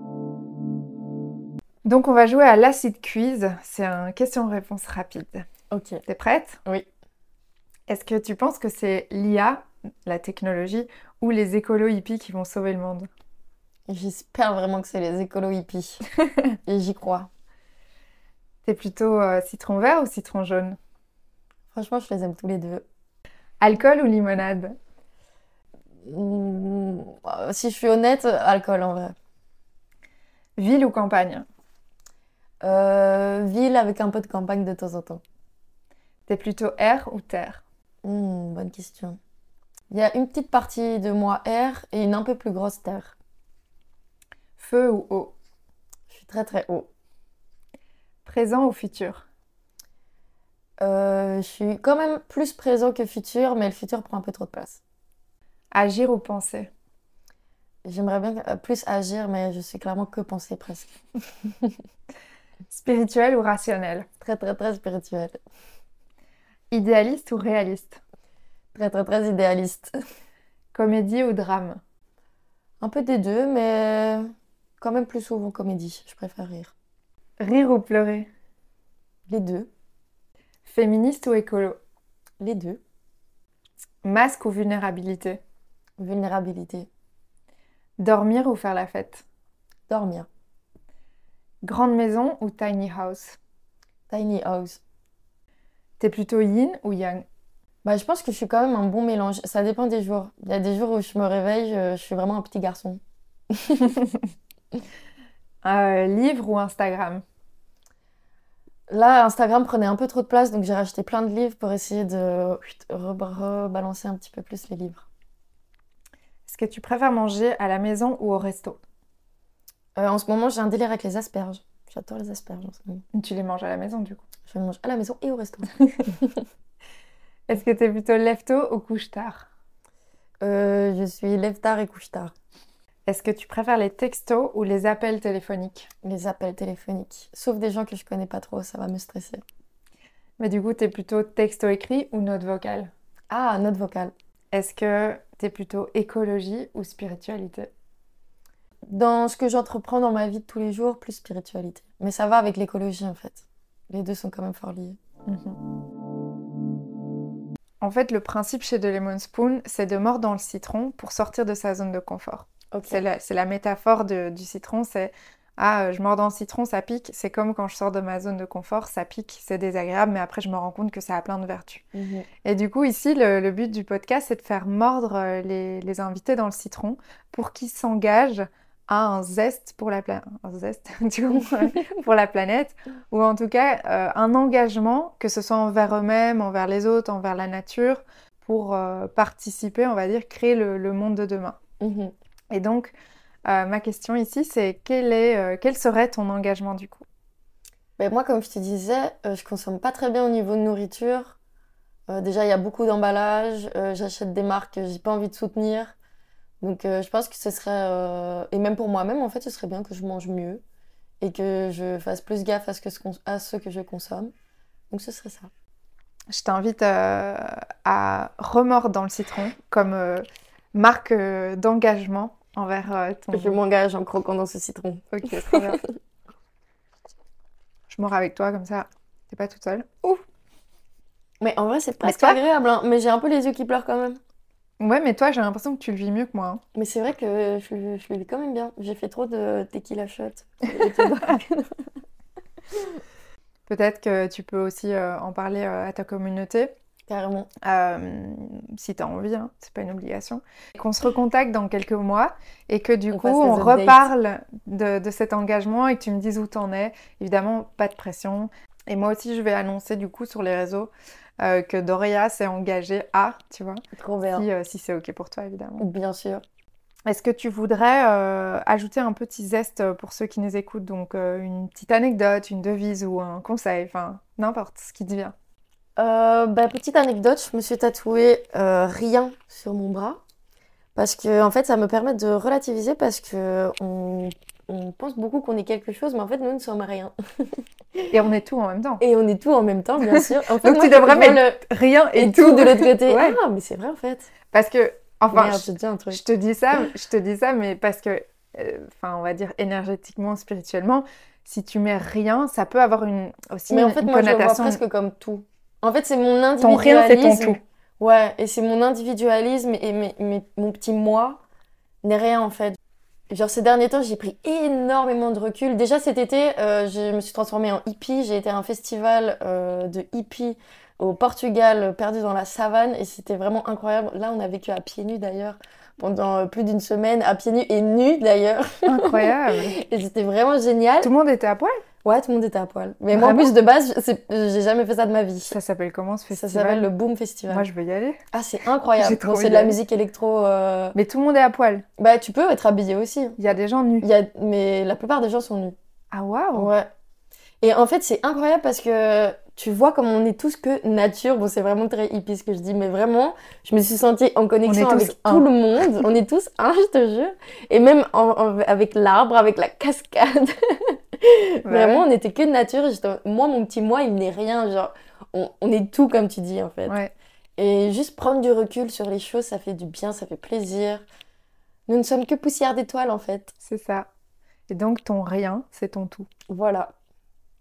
Donc, on va jouer à l'acid quiz. C'est un question-réponse rapide. Ok. T'es prête? Oui. Est-ce que tu penses que c'est l'IA, la technologie, ou les écolos hippies qui vont sauver le monde? J'espère vraiment que c'est les écolos hippies. et j'y crois. T'es plutôt euh, citron vert ou citron jaune? Franchement, je les aime tous les deux. Alcool ou limonade? Mm, euh, si je suis honnête, alcool en vrai. Ville ou campagne? Euh, ville avec un peu de campagne de temps en temps. T'es plutôt air ou terre? Hmm, bonne question. Il y a une petite partie de moi air et une un peu plus grosse terre. Feu ou eau? Je suis très très haut. Présent ou futur? Euh, je suis quand même plus présent que futur, mais le futur prend un peu trop de place. Agir ou penser? J'aimerais bien euh, plus agir, mais je suis clairement que penser presque. Spirituel ou rationnel? Très très très spirituel. Idéaliste ou réaliste? Très très très idéaliste. Comédie ou drame? Un peu des deux, mais quand même plus souvent comédie. Je préfère rire. Rire ou pleurer? Les deux. Féministe ou écolo? Les deux. Masque ou vulnérabilité? Vulnérabilité. Dormir ou faire la fête? Dormir. Grande maison ou tiny house? Tiny house. T'es plutôt yin ou yang? Bah, je pense que je suis quand même un bon mélange. Ça dépend des jours. Il y a des jours où je me réveille, je, je suis vraiment un petit garçon. Euh, Livre ou Instagram? Là, Instagram prenait un peu trop de place, donc j'ai racheté plein de livres pour essayer de re- rebalancer un petit peu plus les livres. Est-ce que tu préfères manger à la maison ou au resto? Euh, en ce moment, j'ai un délire avec les asperges. J'adore les asperges en ce moment. Tu les manges à la maison du coup. Je les mange à la maison et au resto. Est-ce que t'es plutôt lève-tôt ou couche-tard? Euh, je suis lève-tard et couche-tard. Est-ce que tu préfères les textos ou les appels téléphoniques? Les appels téléphoniques. Sauf des gens que je connais pas trop, ça va me stresser. Mais du coup, t'es plutôt texto écrit ou note vocale? Ah, note vocale. Est-ce que t'es plutôt écologie ou spiritualité? Dans ce que j'entreprends dans ma vie de tous les jours, plus spiritualité. Mais ça va avec l'écologie en fait. Les deux sont quand même fort liés. En fait, le principe chez The Lemon Spoon, c'est de mordre dans le citron pour sortir de sa zone de confort. C'est la, métaphore de- du citron, c'est ah, je mords dans le citron, ça pique. C'est comme quand je sors de ma zone de confort, ça pique, c'est désagréable, mais après je me rends compte que ça a plein de vertus. Mhm. Et du coup, ici, le, le but du podcast, c'est de faire mordre euh, les, les invités dans le citron pour qu'ils s'engagent un zeste pour la planète, un zeste, du coup, pour la planète, ou en tout cas euh, un engagement, que ce soit envers eux-mêmes, envers les autres, envers la nature, pour euh, participer, on va dire, créer le, le monde de demain. Mhm. Et donc, euh, ma question ici, c'est quel est, quel serait ton engagement du coup? Ben, moi, comme je te disais, je consomme pas très bien au niveau de nourriture. Déjà, il y a beaucoup d'emballages. j'achète des marques que j'ai pas envie de soutenir. Donc, euh, je pense que ce serait. euh, Et même pour moi-même, en fait, ce serait bien que je mange mieux et que je fasse plus gaffe à ce que, ce qu'on- à ce que je consomme. Donc, ce serait ça. Je t'invite euh, à remordre dans le citron comme euh, marque euh, d'engagement envers euh, ton... Je m'engage en croquant dans ce citron. Ok, trop bien. Je mords avec toi comme ça, t'es pas toute seule. Mais en vrai, c'est presque agréable, hein. Mais j'ai un peu les yeux qui pleurent quand même. Ouais, mais toi, j'ai l'impression que tu le vis mieux que moi. hein. Mais c'est vrai que je, le- je le vis quand même bien. J'ai fait trop de tequila shot. Peut-être que tu peux aussi euh, en parler euh, à ta communauté, Carrément. euh, si t'as envie, hein, c'est pas une obligation. Qu'on se recontacte dans quelques mois et que du On coup, fasse des on updates. reparle de, de cet engagement et que tu me dises où t'en es. Évidemment, pas de pression. Et moi aussi, je vais annoncer du coup sur les réseaux euh, que Doria s'est engagée à, tu vois, Trop bien. si, euh, si c'est OK pour toi, évidemment. Bien sûr. Est-ce que tu voudrais euh, ajouter un petit zeste pour ceux qui nous écoutent? Donc, une petite anecdote, une devise ou un conseil, enfin, n'importe ce qui te vient? Bah, petite anecdote, je me suis tatoué euh, rien sur mon bras parce que en fait ça me permet de relativiser parce que on, on pense beaucoup qu'on est quelque chose mais en fait nous ne sommes rien Et on est tout en même temps. et on est tout en même temps bien sûr. En fait, Donc, moi, tu devrais mettre Rien et, et tout de l'autre côté. Ouais. Ah mais c'est vrai en fait. Parce que, enfin, Merde, je, j'ai dit un truc. je te dis ça, je te dis ça, mais parce que, euh, enfin, on va dire énergétiquement, spirituellement, si tu mets rien, ça peut avoir une aussi Mais en une, fait une moi je le vois connotation. presque comme tout. En fait c'est mon Ton rien, c'est ton individualisme. tout. Ouais, et c'est mon individualisme et mes- mes- mon petit moi n'est rien en fait. Genre ces derniers temps, j'ai pris énormément de recul. Déjà cet été, euh, je me suis transformée en hippie. J'ai été à un festival euh, de hippie au Portugal, perdu dans la savane, et c'était vraiment incroyable. Là, on a vécu à pieds nus d'ailleurs pendant euh, plus d'une semaine, à pieds nus et nus d'ailleurs. Incroyable. Et c'était vraiment génial. Tout le monde était à poil? Ouais, tout le monde était à poil. Mais moi, en plus, de base, j'ai jamais fait ça de ma vie. Ça s'appelle comment ce Ça festival? s'appelle le Boom Festival. Moi, je veux y aller. Ah, c'est incroyable. Bon, c'est de la musique électro. euh, Mais tout le monde est à poil. Bah, tu peux être habillé aussi. Il y a des gens nus. Y a... Mais la plupart des gens sont nus. Ah waouh Ouais. Et en fait, c'est incroyable parce que tu vois comme on est tous que nature. Bon, c'est vraiment très hippie ce que je dis, mais vraiment, je me suis sentie en connexion avec un. tout le monde. on est tous un, je te jure. Et même en- en- avec l'arbre, avec la cascade. Vraiment, on n'était que nature. Moi, mon petit moi, il n'est rien. Genre, on, on est tout comme tu dis en fait. Ouais. Et juste prendre du recul sur les choses, ça fait du bien, ça fait plaisir. Nous ne sommes que poussière d'étoiles en fait. C'est ça. Et donc, ton rien, c'est ton tout. Voilà.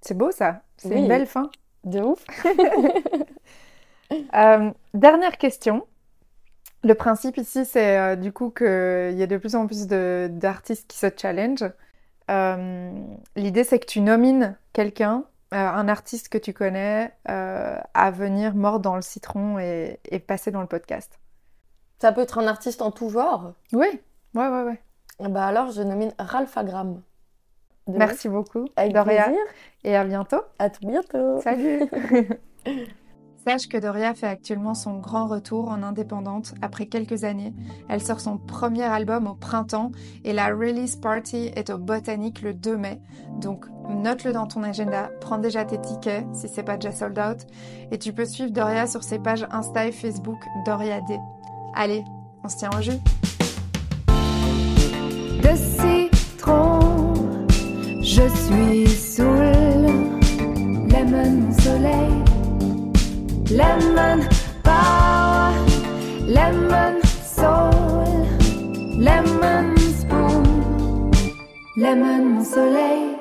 C'est beau ça. C'est Oui. une belle fin. De ouf. Euh, dernière question. Le principe ici, c'est euh, du coup qu'il y a de plus en plus d'artistes qui se challenge. Euh, L'idée, c'est que tu nomines quelqu'un, un artiste que tu connais, à venir mordre dans le citron et, et passer dans le podcast. Ça peut être un artiste en tout genre? Oui, ouais, ouais, ouais. Bah alors, je nomine Ralph Agram. De. Merci beaucoup, Avec Doria. plaisir. Et à bientôt. À tout bientôt. Salut Sache que Doria fait actuellement son grand retour en indépendante après quelques années. Elle sort son premier album au printemps et la release party est au Botanique le 2 mai. Donc note-le dans ton agenda, prends déjà tes tickets si c'est pas déjà sold out et tu peux suivre Doria sur ses pages Insta et Facebook Doria D. Allez, on se tient au jus. de citron. Je suis saoul, lemon mon soleil, lemon power, lemon soul, lemon spoon, lemon mon soleil.